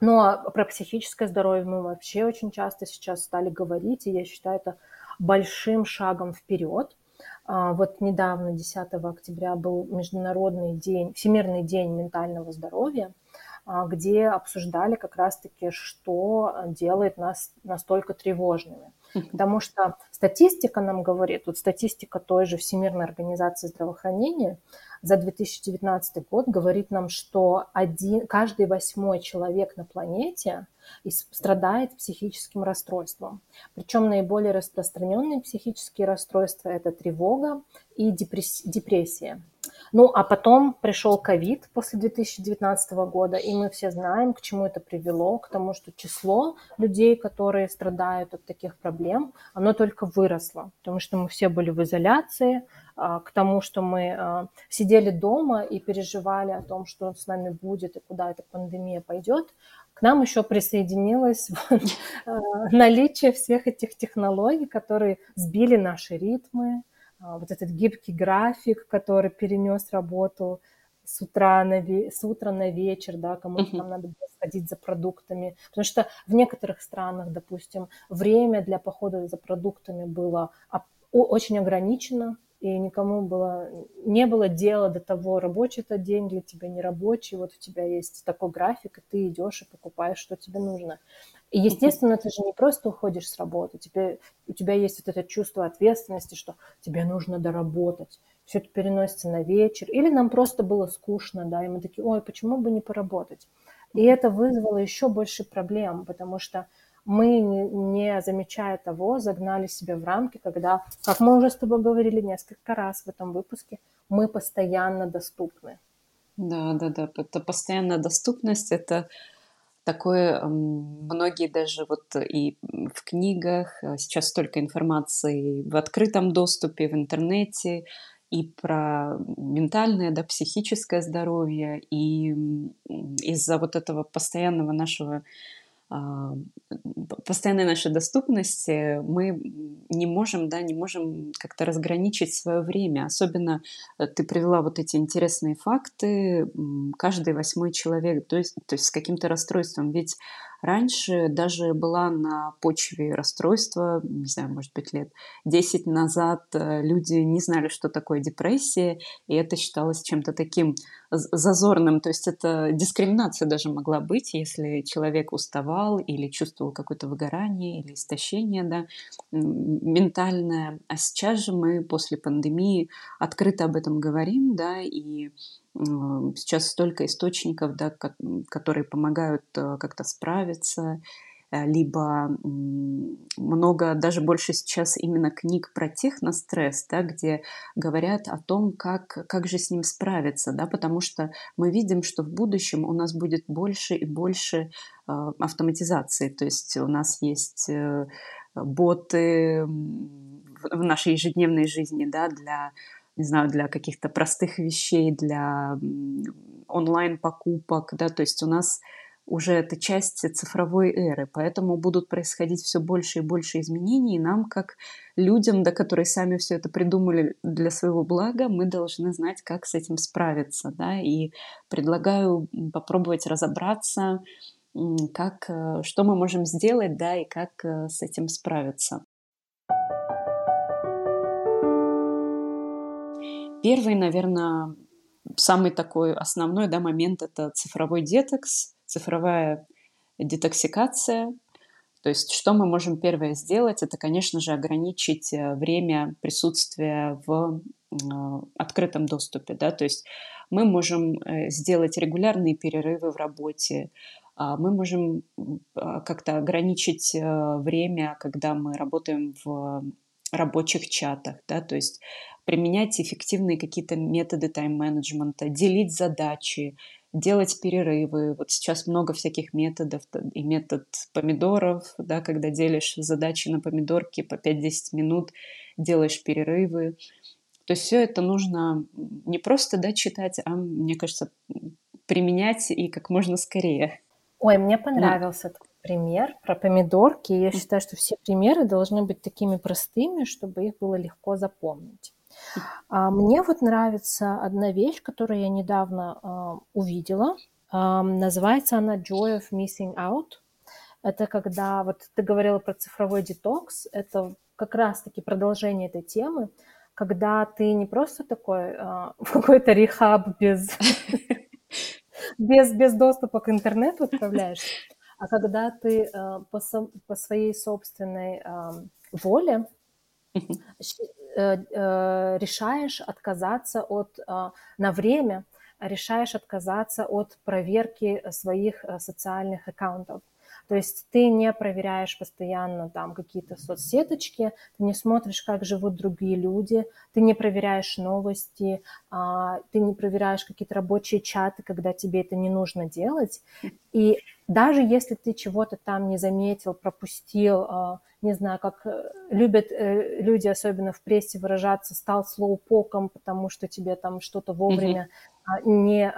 Ну а про психическое здоровье мы вообще очень часто сейчас стали говорить, и я считаю это большим шагом вперед. А, Вот недавно, 10 октября, был Международный день, Всемирный день ментального здоровья, а, где обсуждали как раз-таки, что делает нас настолько тревожными. Потому что статистика нам говорит, вот статистика той же Всемирной организации здравоохранения за 2019 год говорит нам, что один, каждый восьмой человек на планете страдает психическим расстройством. Причем наиболее распространенные психические расстройства– это тревога и депресс- депрессия. Ну, а потом пришел ковид после 2019 года, и мы все знаем, к чему это привело, к тому, что число людей, которые страдают от таких проблем, оно только выросло, потому что мы все были в изоляции, а, к тому, что мы а, сидели дома и переживали о том, что с нами будет и куда эта пандемия пойдет, к нам еще присоединилось а, наличие всех этих технологий, которые сбили наши ритмы, вот этот гибкий график, который перенес работу с утра на, ве- с утра на вечер, да, кому-то Мгм. там надо было сходить за продуктами. Потому что в некоторых странах, допустим, время для похода за продуктами было очень ограничено, и никому было, не было дела до того, рабочий это день для тебя, не рабочий, вот у тебя есть такой график, и ты идешь и покупаешь, что тебе нужно. И, естественно, ты же не просто уходишь с работы, тебе, у тебя есть вот это чувство ответственности, что тебе нужно доработать. Все это переносится на вечер. Или нам просто было скучно, да, и мы такие, ой, почему бы не поработать? И это вызвало еще больше проблем, потому что мы, не, не замечая того, загнали себя в рамки, когда, как мы уже с тобой говорили несколько раз в этом выпуске, мы постоянно доступны. Да, да, да. Это постоянная доступность, это такое, многие даже вот и в книгах, а сейчас столько информации в открытом доступе, в интернете, и про ментальное, да, психическое здоровье, и из-за вот этого постоянного нашего постоянной нашей доступности мы не можем, да, не можем как-то разграничить свое время. Особенно э, ты привела вот эти интересные факты. Каждый восьмой человек, то есть, то есть с каким-то расстройством. Ведь раньше даже была на почве расстройства, не знаю, может быть, лет 10 назад э, люди не знали, что такое депрессия, и это считалось чем-то таким зазорным. То есть это дискриминация даже могла быть, если человек уставал или чувствовал какое-то выгорание или истощение да, ментальное. А сейчас же мы после пандемии открыто об этом говорим, да, и сейчас столько источников, да, которые помогают э, как-то справиться, э, либо много, даже больше сейчас именно книг про техностресс, да, где говорят о том, как, как же с ним справиться, да, потому что мы видим, что в будущем у нас будет больше и больше э, автоматизации, то есть у нас есть боты в нашей ежедневной жизни, да, для не знаю, для каких-то простых вещей, для онлайн-покупок, да, то есть у нас уже это часть цифровой эры, поэтому будут происходить все больше и больше изменений, и нам, как людям, да, которые сами все это придумали для своего блага, мы должны знать, как с этим справиться, да, и предлагаю попробовать разобраться, как, э, что мы можем сделать, да, и как э, с этим справиться. Первый, наверное, самый такой основной да, момент– это цифровой детокс, цифровая детоксикация. То есть что мы можем первое сделать? Это, конечно же, ограничить э, время присутствия в открытом доступе, да, то есть мы можем э, сделать регулярные перерывы в работе, а мы можем как-то ограничить э, время, когда мы работаем в рабочих чатах, да, то есть применять эффективные какие-то методы тайм-менеджмента, делить задачи, делать перерывы. Вот сейчас много всяких методов, и метод помидоров, да, когда делишь задачи на помидорки по 5-10 минут, делаешь перерывы. То есть все это нужно не просто да, читать, а, мне кажется, применять и как можно скорее. Ой, мне понравился да. Пример про помидорки. Я считаю, что все примеры должны быть такими простыми, чтобы их было легко запомнить. А мне вот нравится одна вещь, которую я недавно а, увидела. А, называется она Joy of Missing Out. Это когда, вот ты говорила про цифровой детокс, это как раз-таки продолжение этой темы, когда ты не просто такой а, какой-то рехаб без, без, без доступа к интернету отправляешься, а когда ты а, по, по своей собственной а, воле Э, э, решаешь отказаться от, на время решаешь отказаться от проверки своих э, социальных аккаунтов. То есть ты не проверяешь постоянно там какие-то соцсеточки, ты не смотришь, как живут другие люди, ты не проверяешь новости, а, ты не проверяешь какие-то рабочие чаты, когда тебе это не нужно делать. И даже если ты чего-то там не заметил, пропустил, а, не знаю, как э, любят э, люди, особенно в прессе, выражаться, стал слоупоком, потому что тебе там что-то вовремя mm-hmm. не,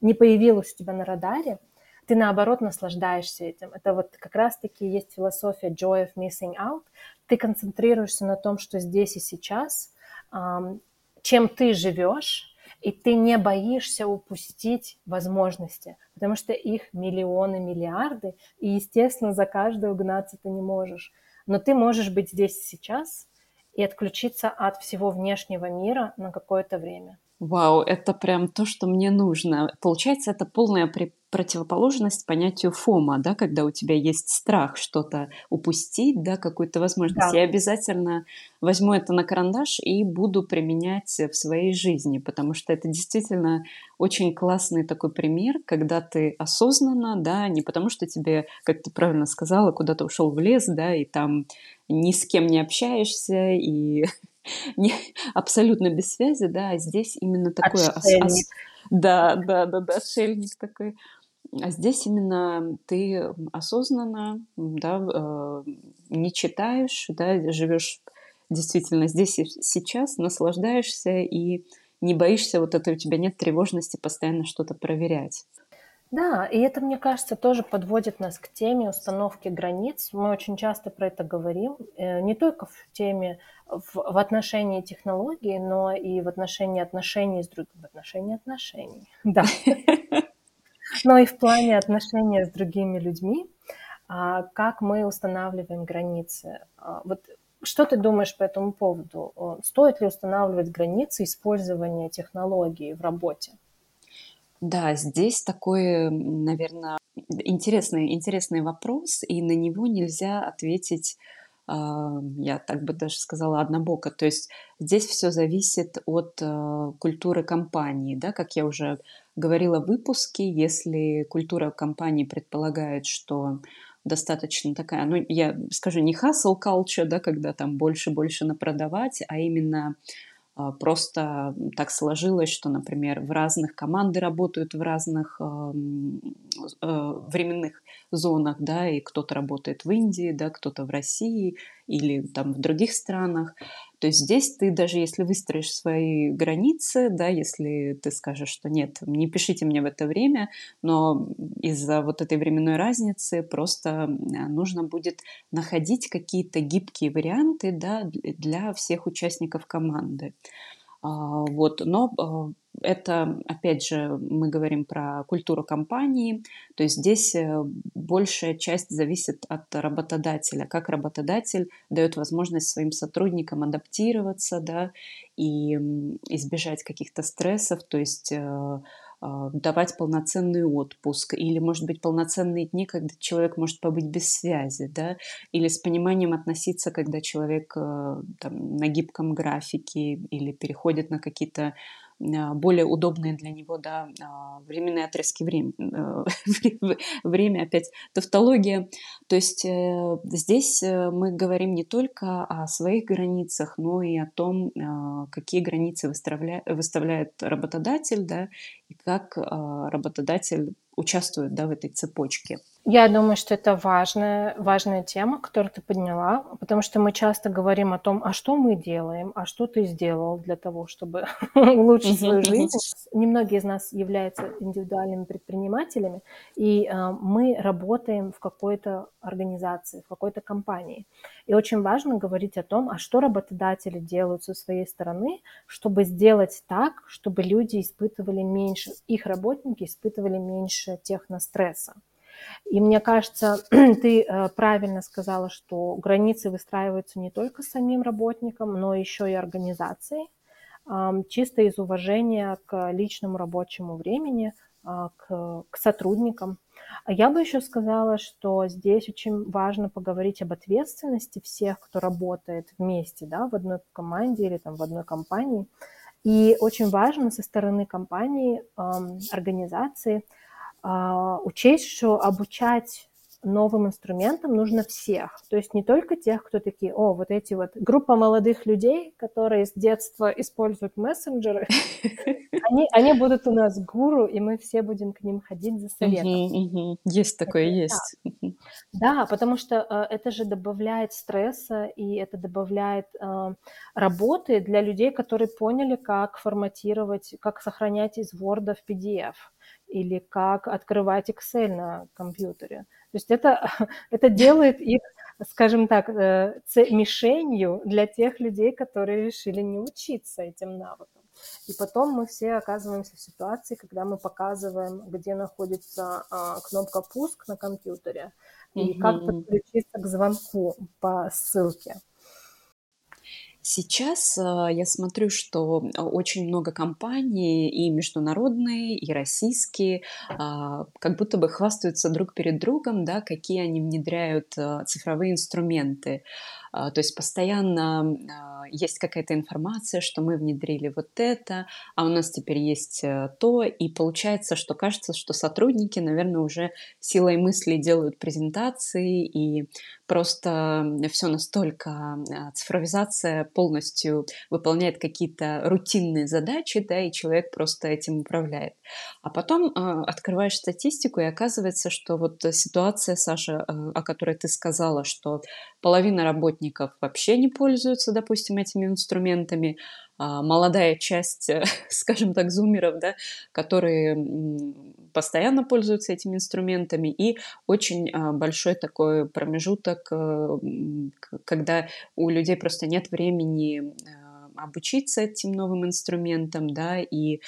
не появилось у тебя на радаре, ты наоборот наслаждаешься этим. Это вот как раз-таки есть философия joy of missing out. Ты концентрируешься на том, что здесь и сейчас, чем ты живешь, и ты не боишься упустить возможности, потому что их миллионы, миллиарды, и, естественно, за каждую угнаться ты не можешь. Но ты можешь быть здесь и сейчас и отключиться от всего внешнего мира на какое-то время. Вау, это прям то, что мне нужно. Получается, это полная при противоположность понятию фома, да, когда у тебя есть страх что-то упустить, да, какую-то возможность. Да. Я обязательно возьму это на карандаш и буду применять в своей жизни, потому что это действительно очень классный такой пример, когда ты осознанно, да, не потому что тебе, как ты правильно сказала, куда-то ушел в лес, да, и там ни с кем не общаешься, и не, абсолютно без связи, да, а здесь именно такое... Отшельник. Ос, да, да, да, да, отшельник такой. А здесь именно ты осознанно, да, э, не читаешь, да, живешь действительно здесь и сейчас, наслаждаешься и не боишься, вот это у тебя нет тревожности постоянно что-то проверять. Да, и это, мне кажется, тоже подводит нас к теме установки границ. Мы очень часто про это говорим, э, не только в теме в, в отношении технологий, но и в отношении отношений с другими. В отношении отношений, да. Но и в плане отношения с другими людьми, а, как мы устанавливаем границы. А, вот что ты думаешь по этому поводу? Стоит ли устанавливать границы использования технологий в работе? Да, здесь такой, наверное, интересный, интересный вопрос, и на него нельзя ответить, я так бы даже сказала, однобоко. То есть здесь все зависит от э, культуры компании, да, как я уже говорила в выпуске, если культура компании предполагает, что достаточно такая, ну, я скажу, не hustle culture, да, когда там больше-больше напродавать, а именно а, просто так сложилось, что, например, в разных команды работают в разных э, временных зонах, да, и кто-то работает в Индии, да, кто-то в России или там в других странах. То есть здесь ты даже если выстроишь свои границы, да, если ты скажешь, что нет, не пишите мне в это время, но из-за вот этой временной разницы просто нужно будет находить какие-то гибкие варианты, да, для всех участников команды. А, вот, но а, это, опять же, мы говорим про культуру компании, то есть здесь э, большая часть зависит от работодателя, как работодатель дает возможность своим сотрудникам адаптироваться, да, и избежать каких-то стрессов, то есть э, а, давать полноценный отпуск, или, может быть, полноценные дни, когда человек может побыть без связи, да, или с пониманием относиться, когда человек э, там, на гибком графике или переходит на какие-то более удобные для него да, а, временные отрезки времени. Э, время опять тавтология. То есть э, здесь э, мы говорим не только о своих границах, но и о том, а, какие границы выставляет работодатель, да, и как работодатель участвует да, в этой цепочке. Я думаю, что это важная, важная тема, которую ты подняла, потому что мы часто говорим о том, а что мы делаем, а что ты сделал для того, чтобы улучшить свою жизнь. Немногие из нас являются индивидуальными предпринимателями, и э, мы работаем в какой-то организации, в какой-то компании. И очень важно говорить о том, а что работодатели делают со своей стороны, чтобы сделать так, чтобы люди испытывали меньше, их работники испытывали меньше техностресса. И мне кажется, ты э, правильно сказала, что границы выстраиваются не только самим работником, но еще и организацией, чисто из уважения к личному рабочему времени, а, к, к сотрудникам. А я бы еще сказала, что здесь очень важно поговорить об ответственности всех, кто работает вместе, да, в одной команде или там в одной компании. И очень важно со стороны компании, организации учесть, что обучать новым инструментам нужно всех. То есть не только тех, кто такие, о, вот эти вот группа молодых людей, которые с детства используют мессенджеры, они, они будут у нас гуру, и мы все будем к ним ходить за советом. Есть такое, есть. Да, потому что э, это же добавляет стресса, и это добавляет э, работы для людей, которые поняли, как форматировать, как сохранять из Word в PDF или как открывать Excel на компьютере. То есть это, это делает их, скажем так, э, мишенью для тех людей, которые решили не учиться этим навыкам. И потом мы все оказываемся в ситуации, когда мы показываем, где находится а, кнопка «Пуск» на компьютере и mm-hmm. как подключиться к звонку по ссылке. Сейчас а, я смотрю, что а, очень много компаний, и международные, и российские, а, как будто бы хвастаются друг перед другом, да, какие они внедряют цифровые инструменты. То есть постоянно есть какая-то информация, что мы внедрили вот это, а у нас теперь есть э, то, и получается, что кажется, что сотрудники, наверное, уже силой мысли делают презентации, и просто все настолько цифровизация полностью выполняет какие-то рутинные задачи, да, и человек просто этим управляет. А потом открываешь статистику, и оказывается, что вот ситуация, Саша, э, о которой ты сказала, что половина работников вообще не пользуются, допустим, этими инструментами, а молодая часть, скажем так, зумеров, да, которые постоянно пользуются этими инструментами, и очень а, большой такой промежуток, э, когда у людей просто нет времени а, обучиться этим новым инструментам, да, и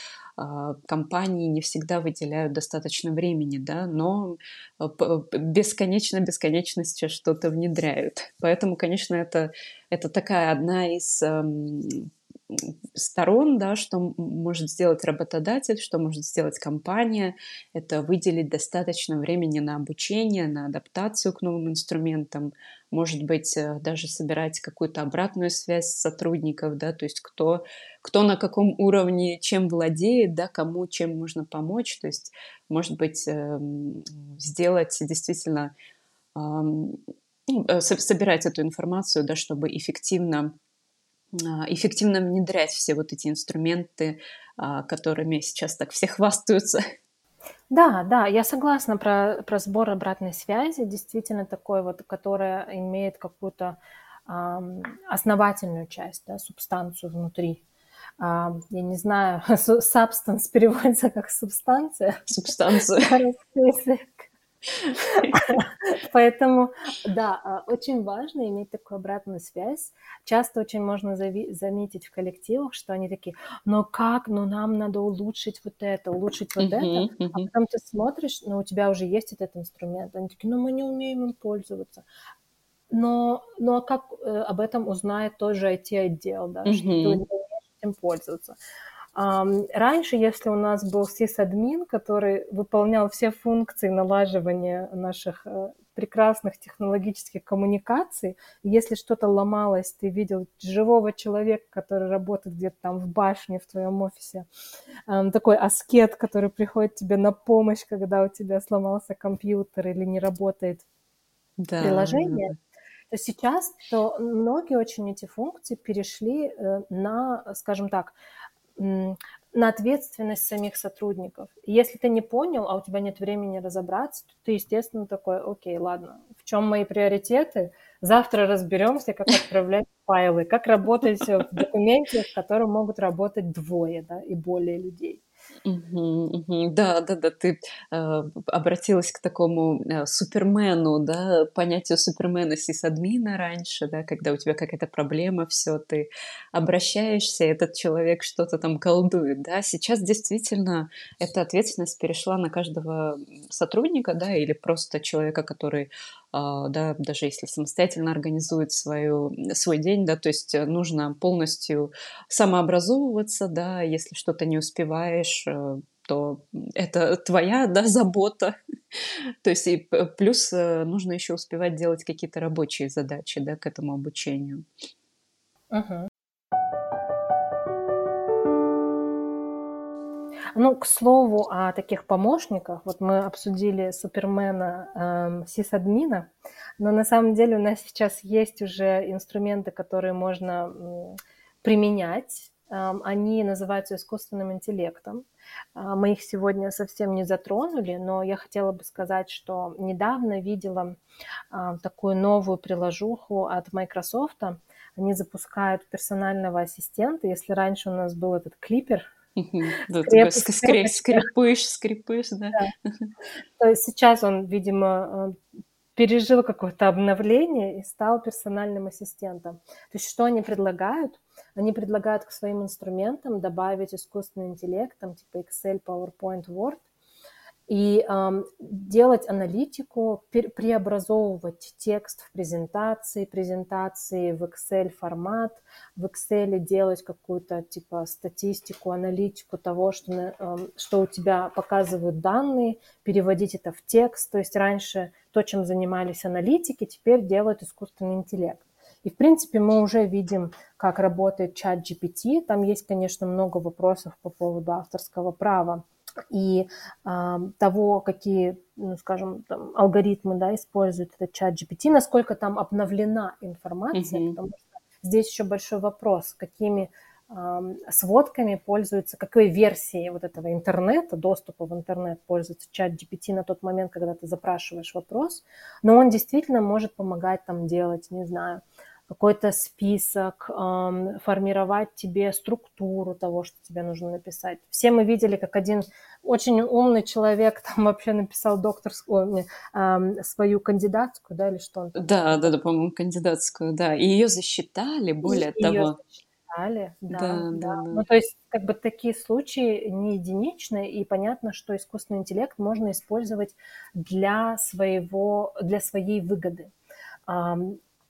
компании не всегда выделяют достаточно времени, да, но бесконечно бесконечности что-то внедряют. Поэтому, конечно, это, это такая одна из сторон, да, что может сделать работодатель, что может сделать компания, это выделить достаточно времени на обучение, на адаптацию к новым инструментам, может быть, э, даже собирать какую-то обратную связь сотрудников, да, то есть кто, кто на каком уровне чем владеет, да, кому чем можно помочь, то есть, может быть, эм, сделать действительно, ну, э, собирать эту информацию, да, чтобы эффективно эффективно внедрять все вот эти инструменты, а, которыми сейчас так все хвастаются. Да, да, я согласна про, про сбор обратной связи, действительно такой вот, которая имеет какую-то э, основательную часть, да, субстанцию внутри. Э, я не знаю, substance переводится как субстанция. Субстанция. Поэтому, да, а, очень важно иметь такую обратную связь. Часто очень можно заметить в коллективах, что они такие, ну как, ну нам надо улучшить вот это, улучшить вот это. А потом ты смотришь, ну у тебя уже есть этот инструмент. Они такие, ну мы не умеем им пользоваться. Но, но а как э, об этом узнает тоже IT-отдел, да, что ты не умеешь этим пользоваться? Раньше, если у нас был сисадмин, который выполнял все функции налаживания наших э, прекрасных технологических коммуникаций. Если что-то ломалось, ты видел живого человека, который работает где-то там в башне в твоем офисе, такой аскет, который приходит тебе на помощь, когда у тебя сломался компьютер или не работает да, приложение. То сейчас то многие очень эти функции перешли э, на, скажем так, на ответственность самих сотрудников. если ты не понял, а у тебя нет времени разобраться, то ты, естественно, такой, окей, ладно, в чем мои приоритеты? Завтра разберемся, как отправлять файлы, как работать в документе, в котором могут работать двое да, и более людей. Да, да, да, ты э, обратилась к такому э, супермену, да, понятию супермена сисадмина раньше, да, когда у тебя какая-то проблема, все, ты обращаешься, этот человек что-то там колдует, да. Сейчас действительно эта ответственность перешла на каждого сотрудника, да, или просто человека, который да, даже если самостоятельно организует свою, свой день, да, то есть э, нужно полностью самообразовываться, да, если что-то не успеваешь, э, то это твоя, да, забота. то есть и плюс э, нужно еще успевать делать какие-то рабочие задачи, да, к этому обучению. Uh-huh. Ну, к слову о таких помощниках, вот мы обсудили супермена э, сисадмина, но на самом деле у нас сейчас есть уже инструменты, которые можно э, применять. Э, они называются искусственным интеллектом. Э, мы их сегодня совсем не затронули, но я хотела бы сказать, что недавно видела э, такую новую приложуху от Microsoft. Они запускают персонального ассистента. Если раньше у нас был этот клипер, скрипыш, скрипыш, да. да. То есть сейчас он, видимо, э, пережил какое-то обновление и стал персональным ассистентом. То есть что они предлагают? Они предлагают к своим инструментам добавить искусственный интеллект, там, типа Excel, PowerPoint, Word, и э, делать аналитику, преобразовывать текст в презентации, презентации в Excel формат, в Excel делать какую-то типа статистику, аналитику того, что, э, что у тебя показывают данные, переводить это в текст. То есть раньше то, чем занимались аналитики, теперь делает искусственный интеллект. И, в принципе, мы уже видим, как работает чат GPT. Там есть, конечно, много вопросов по поводу авторского права и э, того, какие, ну, скажем, там, алгоритмы да, использует этот чат GPT, насколько там обновлена информация, mm-hmm. потому что здесь еще большой вопрос, какими э, сводками пользуется, какой версией вот этого интернета, доступа в интернет пользуется чат GPT на тот момент, когда ты запрашиваешь вопрос, но он действительно может помогать там делать, не знаю, какой-то список, формировать тебе структуру того, что тебе нужно написать. Все мы видели, как один очень умный человек там вообще написал докторскую, свою кандидатскую, да, или что он там? Да, да, да, по-моему, кандидатскую, да. И ее засчитали, более и того. Ее засчитали, да, да, да, да. Ну, то есть, как бы такие случаи не единичные, и понятно, что искусственный интеллект можно использовать для своего, для своей выгоды.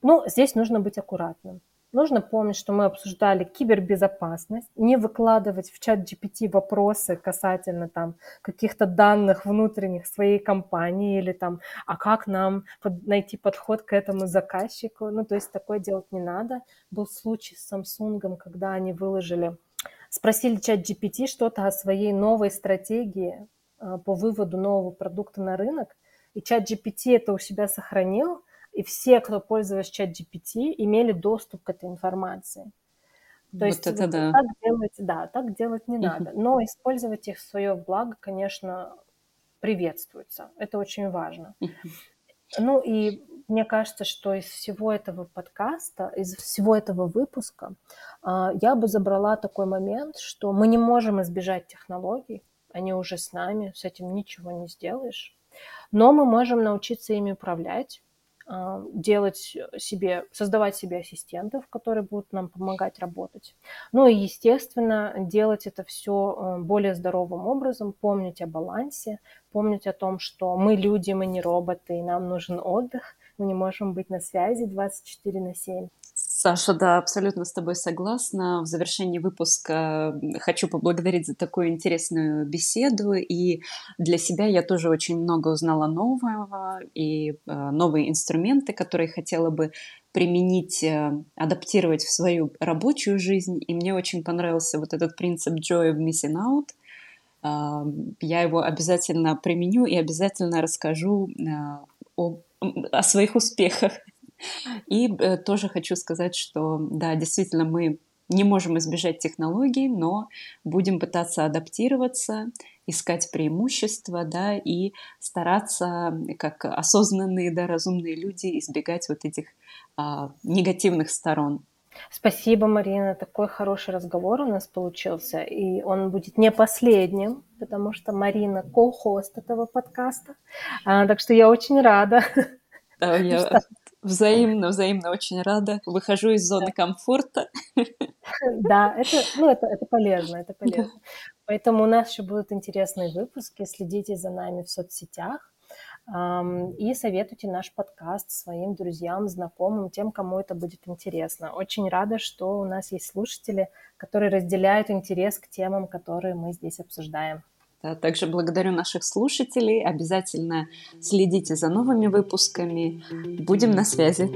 Ну, здесь нужно быть аккуратным. Нужно помнить, что мы обсуждали кибербезопасность, не выкладывать в чат GPT вопросы касательно там каких-то данных внутренних своей компании или там, а как нам под, найти подход к этому заказчику. Ну, то есть такое делать не надо. Был случай с Samsung, когда они выложили, спросили чат GPT что-то о своей новой стратегии э, по выводу нового продукта на рынок, и чат GPT это у себя сохранил, и все, кто пользовался чат GPT, имели доступ к этой информации. То вот есть это да. так делать, да, так делать не надо. Но использовать их в свое благо, конечно, приветствуется. Это очень важно. Ну и мне кажется, что из всего этого подкаста, из всего этого выпуска а, я бы забрала такой момент, что мы не можем избежать технологий, они уже с нами, с этим ничего не сделаешь, но мы можем научиться ими управлять, делать себе, создавать себе ассистентов, которые будут нам помогать работать. Ну и, естественно, делать это все э, более здоровым образом, помнить о балансе, помнить о том, что мы люди, мы не роботы, и нам нужен отдых, мы не можем быть на связи 24 на 7. Саша, да, абсолютно с тобой согласна. В завершении выпуска хочу поблагодарить за такую интересную беседу. И для себя я тоже очень много узнала нового и э, новые инструменты, которые хотела бы применить, э, адаптировать в свою рабочую жизнь. И мне очень понравился вот этот принцип joy of missing out. Э, я его обязательно применю и обязательно расскажу э, о, о своих успехах и э, тоже хочу сказать, что да, действительно мы не можем избежать технологий, но будем пытаться адаптироваться, искать преимущества, да, и стараться, как осознанные, да, разумные люди, избегать вот этих а, негативных сторон. Спасибо, Марина. Такой хороший разговор у нас получился. И он будет не последним, потому что Марина ко-хост этого подкаста. А, так что я очень рада. Да, я Взаимно, взаимно очень рада. Выхожу из зоны комфорта. Да, это, ну, это, это полезно, это полезно. Поэтому у нас еще будут интересные выпуски. Следите за нами в соцсетях и советуйте наш подкаст своим друзьям, знакомым, тем, кому это будет интересно. Очень рада, что у нас есть слушатели, которые разделяют интерес к темам, которые мы здесь обсуждаем. Также благодарю наших слушателей. Обязательно следите за новыми выпусками. Будем на связи.